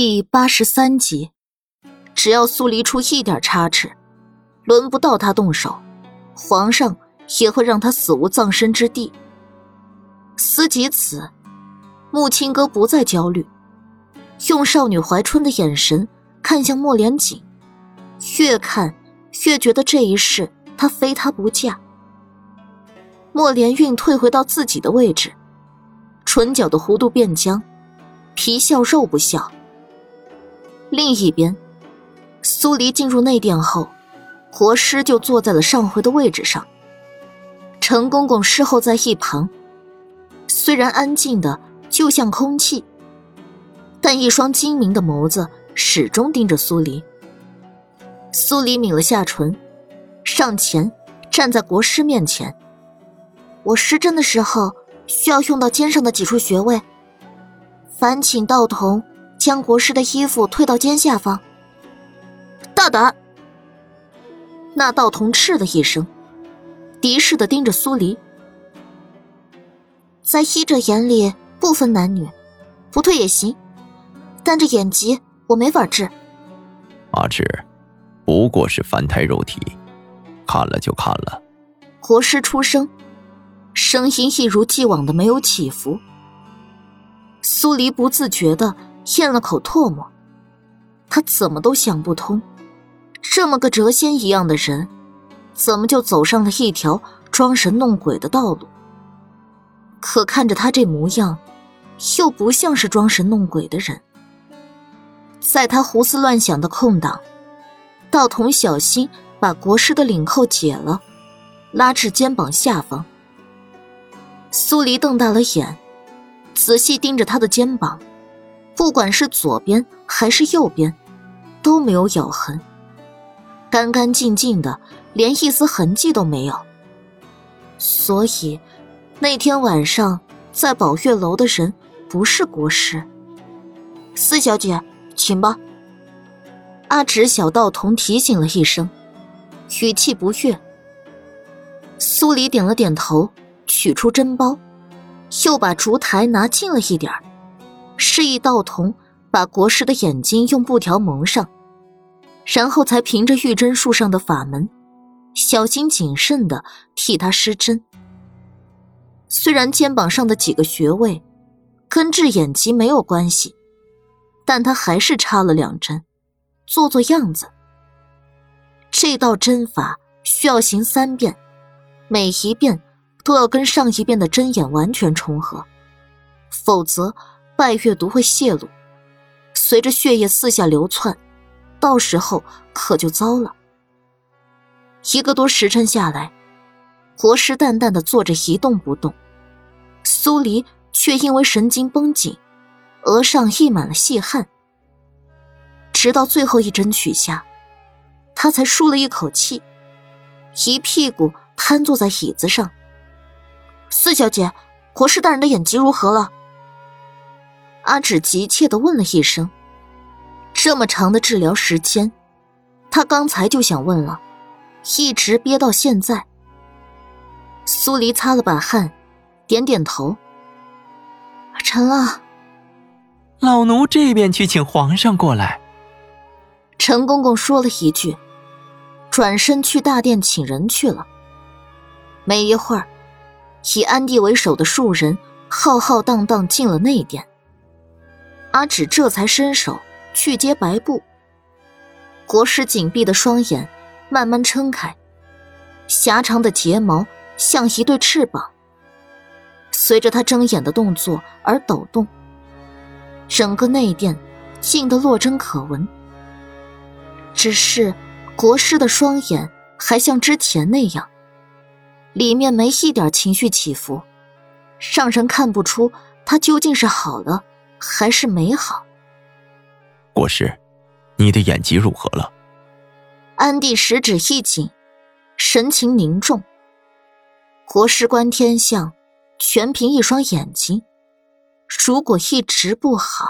第八十三集，只要苏黎出一点差池，轮不到他动手，皇上也会让他死无葬身之地。思及此，木青哥不再焦虑，用少女怀春的眼神看向莫连锦，越看越觉得这一世他非他不嫁。莫连运退回到自己的位置，唇角的弧度变僵，皮笑肉不笑。另一边，苏黎进入内殿后，国师就坐在了上回的位置上。陈公公侍候在一旁，虽然安静的就像空气，但一双精明的眸子始终盯着苏黎。苏黎抿了下唇，上前站在国师面前。我施针的时候需要用到肩上的几处穴位，烦请道童。将国师的衣服退到肩下方。大胆！那道童嗤的一声，敌视的盯着苏黎。在医者眼里，不分男女，不退也行，但这眼疾我没法治。阿志，不过是凡胎肉体，看了就看了。国师出声，声音一如既往的没有起伏。苏黎不自觉的。咽了口唾沫，他怎么都想不通，这么个谪仙一样的人，怎么就走上了一条装神弄鬼的道路？可看着他这模样，又不像是装神弄鬼的人。在他胡思乱想的空档，道童小心把国师的领扣解了，拉至肩膀下方。苏黎瞪大了眼，仔细盯着他的肩膀。不管是左边还是右边，都没有咬痕，干干净净的，连一丝痕迹都没有。所以，那天晚上在宝月楼的人不是国师。四小姐，请吧。阿直小道童提醒了一声，语气不悦。苏黎点了点头，取出针包，又把烛台拿近了一点儿。示意道童把国师的眼睛用布条蒙上，然后才凭着玉针术上的法门，小心谨慎的替他施针。虽然肩膀上的几个穴位跟治眼疾没有关系，但他还是插了两针，做做样子。这道针法需要行三遍，每一遍都要跟上一遍的针眼完全重合，否则。拜月毒会泄露，随着血液四下流窜，到时候可就糟了。一个多时辰下来，国师淡淡的坐着一动不动，苏黎却因为神经绷紧，额上溢满了细汗。直到最后一针取下，他才舒了一口气，一屁股瘫坐在椅子上。四小姐，国师大人的眼疾如何了？阿芷急切的问了一声：“这么长的治疗时间，他刚才就想问了，一直憋到现在。”苏黎擦了把汗，点点头：“成了。”老奴这边去请皇上过来。陈公公说了一句，转身去大殿请人去了。没一会儿，以安帝为首的数人浩浩荡荡进了内殿。阿芷这才伸手去接白布。国师紧闭的双眼慢慢撑开，狭长的睫毛像一对翅膀，随着他睁眼的动作而抖动。整个内殿静得落针可闻。只是国师的双眼还像之前那样，里面没一点情绪起伏，让人看不出他究竟是好了。还是美好。国师，你的眼疾如何了？安帝食指一紧，神情凝重。国师观天象，全凭一双眼睛。如果一直不好，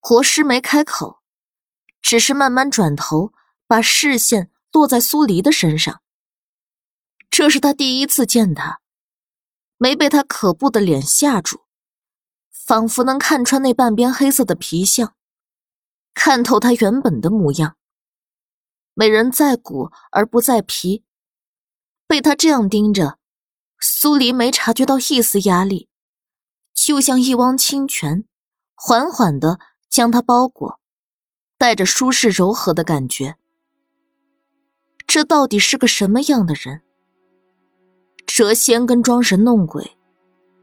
国师没开口，只是慢慢转头，把视线落在苏黎的身上。这是他第一次见他，没被他可怖的脸吓住。仿佛能看穿那半边黑色的皮相，看透他原本的模样。美人在骨而不在皮，被他这样盯着，苏黎没察觉到一丝压力，就像一汪清泉，缓缓的将他包裹，带着舒适柔和的感觉。这到底是个什么样的人？谪仙跟装神弄鬼，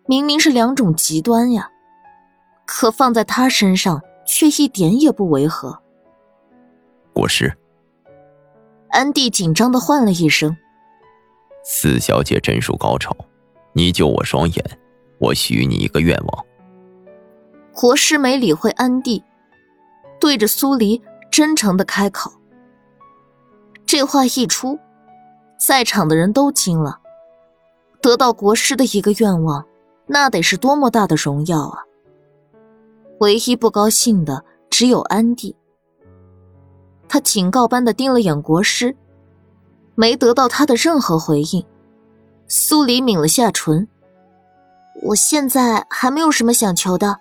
明明是两种极端呀，可放在他身上却一点也不违和。国师。安迪紧张的唤了一声：“四小姐真属高超，你救我双眼，我许你一个愿望。”国师没理会安迪，对着苏黎真诚的开口。这话一出，在场的人都惊了。得到国师的一个愿望，那得是多么大的荣耀啊！唯一不高兴的只有安迪。他警告般的盯了眼国师，没得到他的任何回应。苏黎抿了下唇：“我现在还没有什么想求的，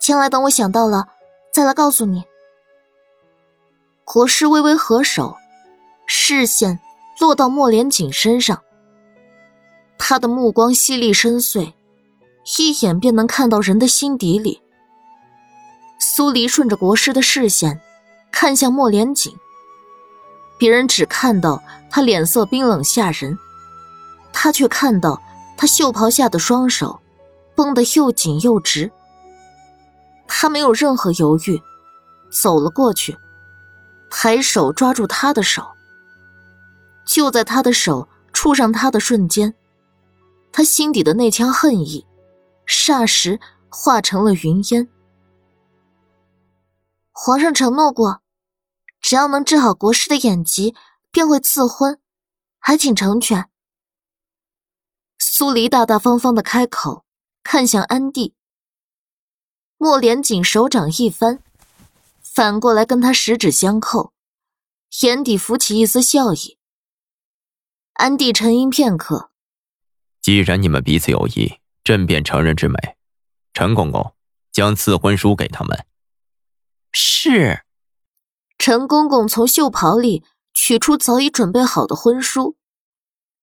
将来等我想到了，再来告诉你。”国师微微合手，视线落到莫连锦身上。他的目光犀利深邃，一眼便能看到人的心底里。苏黎顺着国师的视线。看向莫连锦，别人只看到他脸色冰冷吓人，他却看到他袖袍下的双手绷得又紧又直。他没有任何犹豫，走了过去，抬手抓住他的手。就在他的手触上他的瞬间，他心底的那腔恨意，霎时化成了云烟。皇上承诺过，只要能治好国师的眼疾，便会赐婚，还请成全。苏黎大大方方的开口，看向安帝。莫连锦手掌一翻，反过来跟他十指相扣，眼底浮起一丝笑意。安帝沉吟片刻，既然你们彼此有意，朕便承认之美。陈公公，将赐婚书给他们。是，陈公公从袖袍里取出早已准备好的婚书，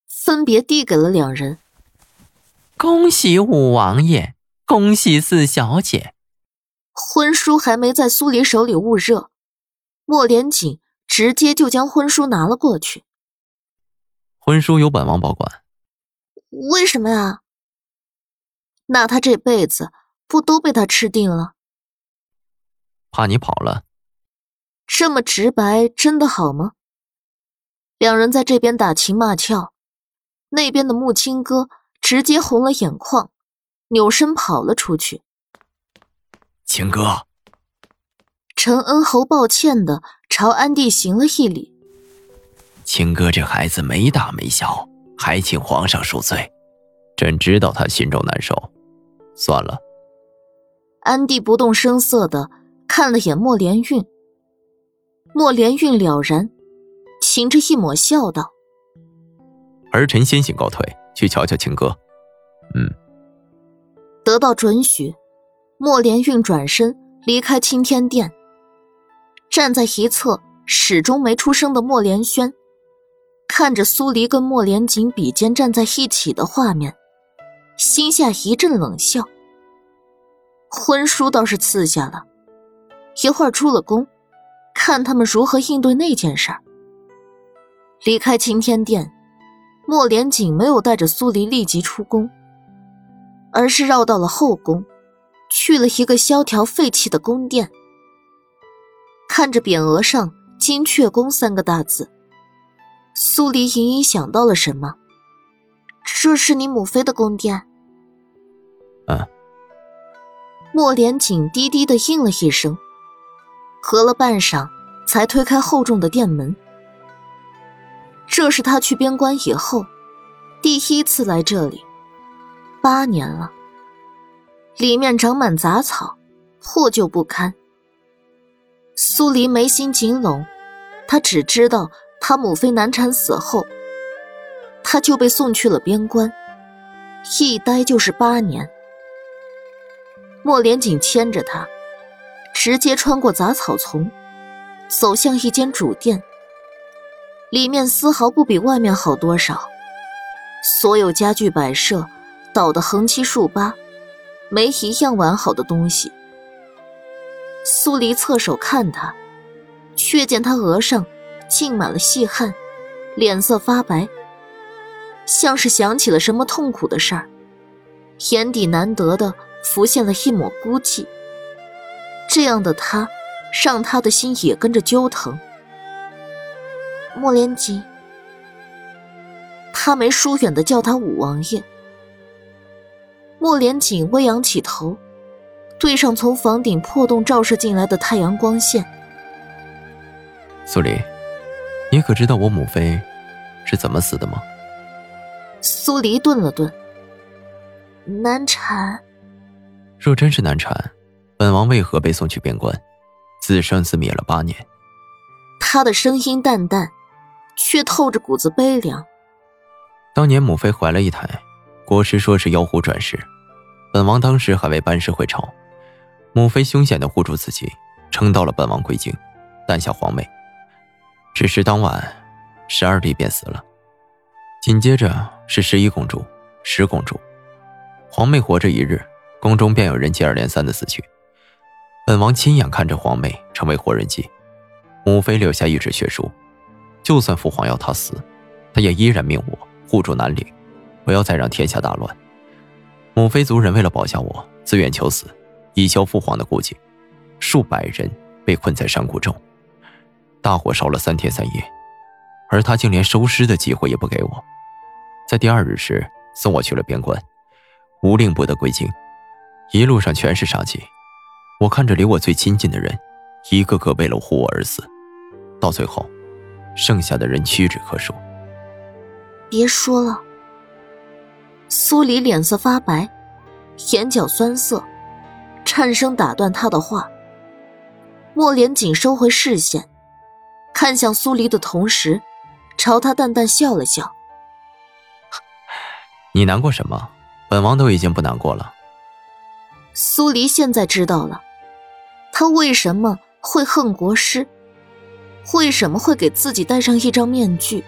分别递给了两人。恭喜五王爷，恭喜四小姐。婚书还没在苏黎手里捂热，莫连锦直接就将婚书拿了过去。婚书由本王保管。为什么呀？那他这辈子不都被他吃定了？怕你跑了，这么直白，真的好吗？两人在这边打情骂俏，那边的木青哥直接红了眼眶，扭身跑了出去。青哥，陈恩侯抱歉的朝安帝行了一礼。青哥这孩子没大没小，还请皇上恕罪。朕知道他心中难受，算了。安帝不动声色的。看了眼莫连运，莫连运了然，噙着一抹笑道：“儿臣先行告退，去瞧瞧秦哥。”嗯。得到准许，莫连运转身离开青天殿。站在一侧始终没出声的莫连轩，看着苏黎跟莫连锦比肩站在一起的画面，心下一阵冷笑。婚书倒是赐下了。一会儿出了宫，看他们如何应对那件事儿。离开青天殿，莫连锦没有带着苏黎立即出宫，而是绕到了后宫，去了一个萧条废弃的宫殿。看着匾额上“金雀宫”三个大字，苏黎隐隐想到了什么。这是你母妃的宫殿。嗯。莫连锦低低的应了一声。隔了半晌，才推开厚重的殿门。这是他去边关以后，第一次来这里，八年了。里面长满杂草，破旧不堪。苏黎眉心紧拢，他只知道他母妃难产死后，他就被送去了边关，一待就是八年。莫连锦牵着他。直接穿过杂草丛，走向一间主殿。里面丝毫不比外面好多少，所有家具摆设倒得横七竖八，没一样完好的东西。苏黎侧手看他，却见他额上浸满了细汗，脸色发白，像是想起了什么痛苦的事儿，眼底难得的浮现了一抹孤寂。这样的他，让他的心也跟着揪疼。莫连锦，他没疏远的叫他五王爷。莫连锦微扬起头，对上从房顶破洞照射进来的太阳光线。苏黎，你可知道我母妃是怎么死的吗？苏黎顿了顿，难产。若真是难产，本王为何被送去边关，自生自灭了八年？他的声音淡淡。却透着股子悲凉。当年母妃怀了一胎，国师说是妖狐转世，本王当时还未班师回朝，母妃凶险的护住自己，撑到了本王归京，诞下皇妹。只是当晚，十二弟便死了，紧接着是十一公主、十公主，皇妹活着一日，宫中便有人接二连三的死去。本王亲眼看着皇妹成为活人祭，母妃留下一纸血书。就算父皇要他死，他也依然命我护住南陵，不要再让天下大乱。母妃族人为了保下我，自愿求死，以消父皇的顾忌。数百人被困在山谷中，大火烧了三天三夜，而他竟连收尸的机会也不给我。在第二日时，送我去了边关，无令不得归京。一路上全是杀气，我看着离我最亲近的人，一个个为了护我而死，到最后。剩下的人屈指可数。别说了。苏黎脸色发白，眼角酸涩，颤声打断他的话。莫连锦收回视线，看向苏黎的同时，朝他淡淡笑了笑：“你难过什么？本王都已经不难过了。”苏黎现在知道了，他为什么会恨国师。为什么会给自己戴上一张面具？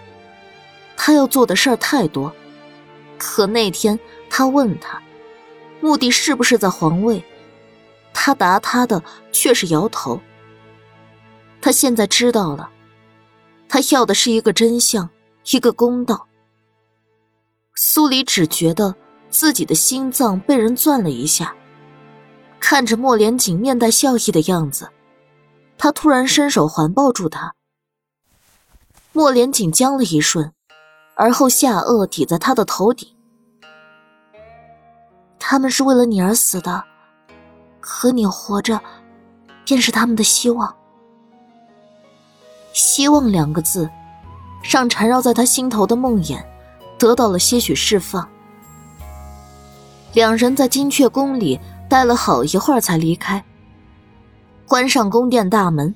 他要做的事儿太多。可那天他问他，目的是不是在皇位？他答他的却是摇头。他现在知道了，他要的是一个真相，一个公道。苏黎只觉得自己的心脏被人攥了一下，看着莫连锦面带笑意的样子。他突然伸手环抱住他，莫连锦僵了一瞬，而后下颚抵在他的头顶。他们是为了你而死的，可你活着，便是他们的希望。希望两个字，让缠绕在他心头的梦魇得到了些许释放。两人在金阙宫里待了好一会儿，才离开。关上宫殿大门，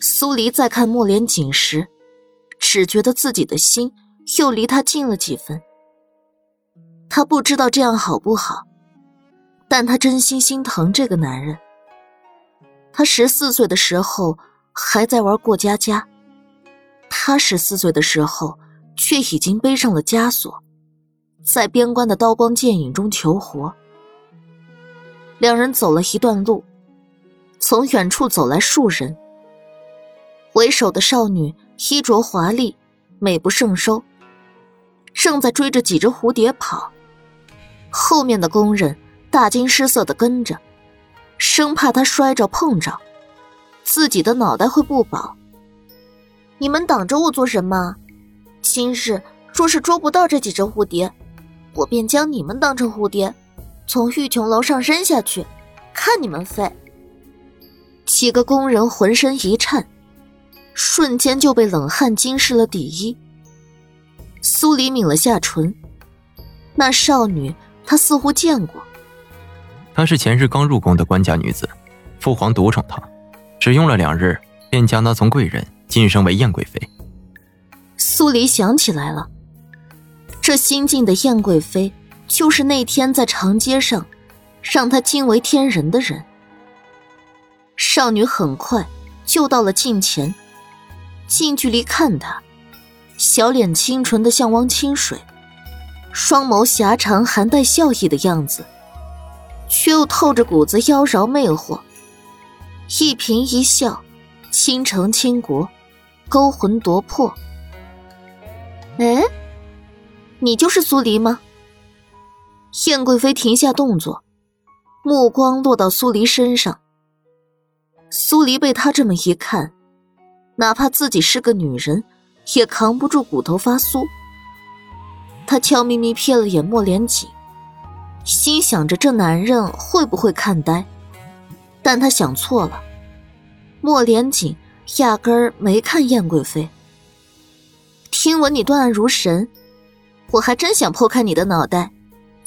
苏黎再看莫连锦时，只觉得自己的心又离他近了几分。他不知道这样好不好，但他真心心疼这个男人。他十四岁的时候还在玩过家家，他十四岁的时候却已经背上了枷锁，在边关的刀光剑影中求活。两人走了一段路。从远处走来数人，为首的少女衣着华丽，美不胜收，正在追着几只蝴蝶跑。后面的工人大惊失色的跟着，生怕她摔着碰着，自己的脑袋会不保。你们挡着我做什么？今日若是捉不到这几只蝴蝶，我便将你们当成蝴蝶，从玉琼楼上扔下去，看你们飞。几个工人浑身一颤，瞬间就被冷汗浸湿了底衣。苏黎抿了下唇，那少女他似乎见过。她是前日刚入宫的官家女子，父皇独宠她，只用了两日便将她从贵人晋升为燕贵妃。苏黎想起来了，这新晋的燕贵妃就是那天在长街上让他惊为天人的人。少女很快就到了近前，近距离看他，小脸清纯的像汪清水，双眸狭长，含带笑意的样子，却又透着股子妖娆魅惑。一颦一笑，倾城倾国，勾魂夺魄。哎，你就是苏黎吗？燕贵妃停下动作，目光落到苏黎身上。苏黎被他这么一看，哪怕自己是个女人，也扛不住骨头发酥。他悄咪咪瞥了眼莫连锦，心想着这男人会不会看呆。但他想错了，莫连锦压根儿没看燕贵妃。听闻你断案如神，我还真想剖开你的脑袋，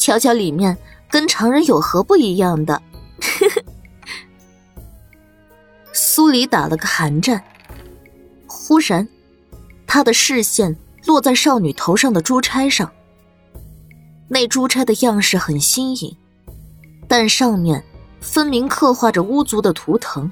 瞧瞧里面跟常人有何不一样的。苏黎打了个寒战，忽然，他的视线落在少女头上的珠钗上。那珠钗的样式很新颖，但上面。分明刻画着巫族的图腾。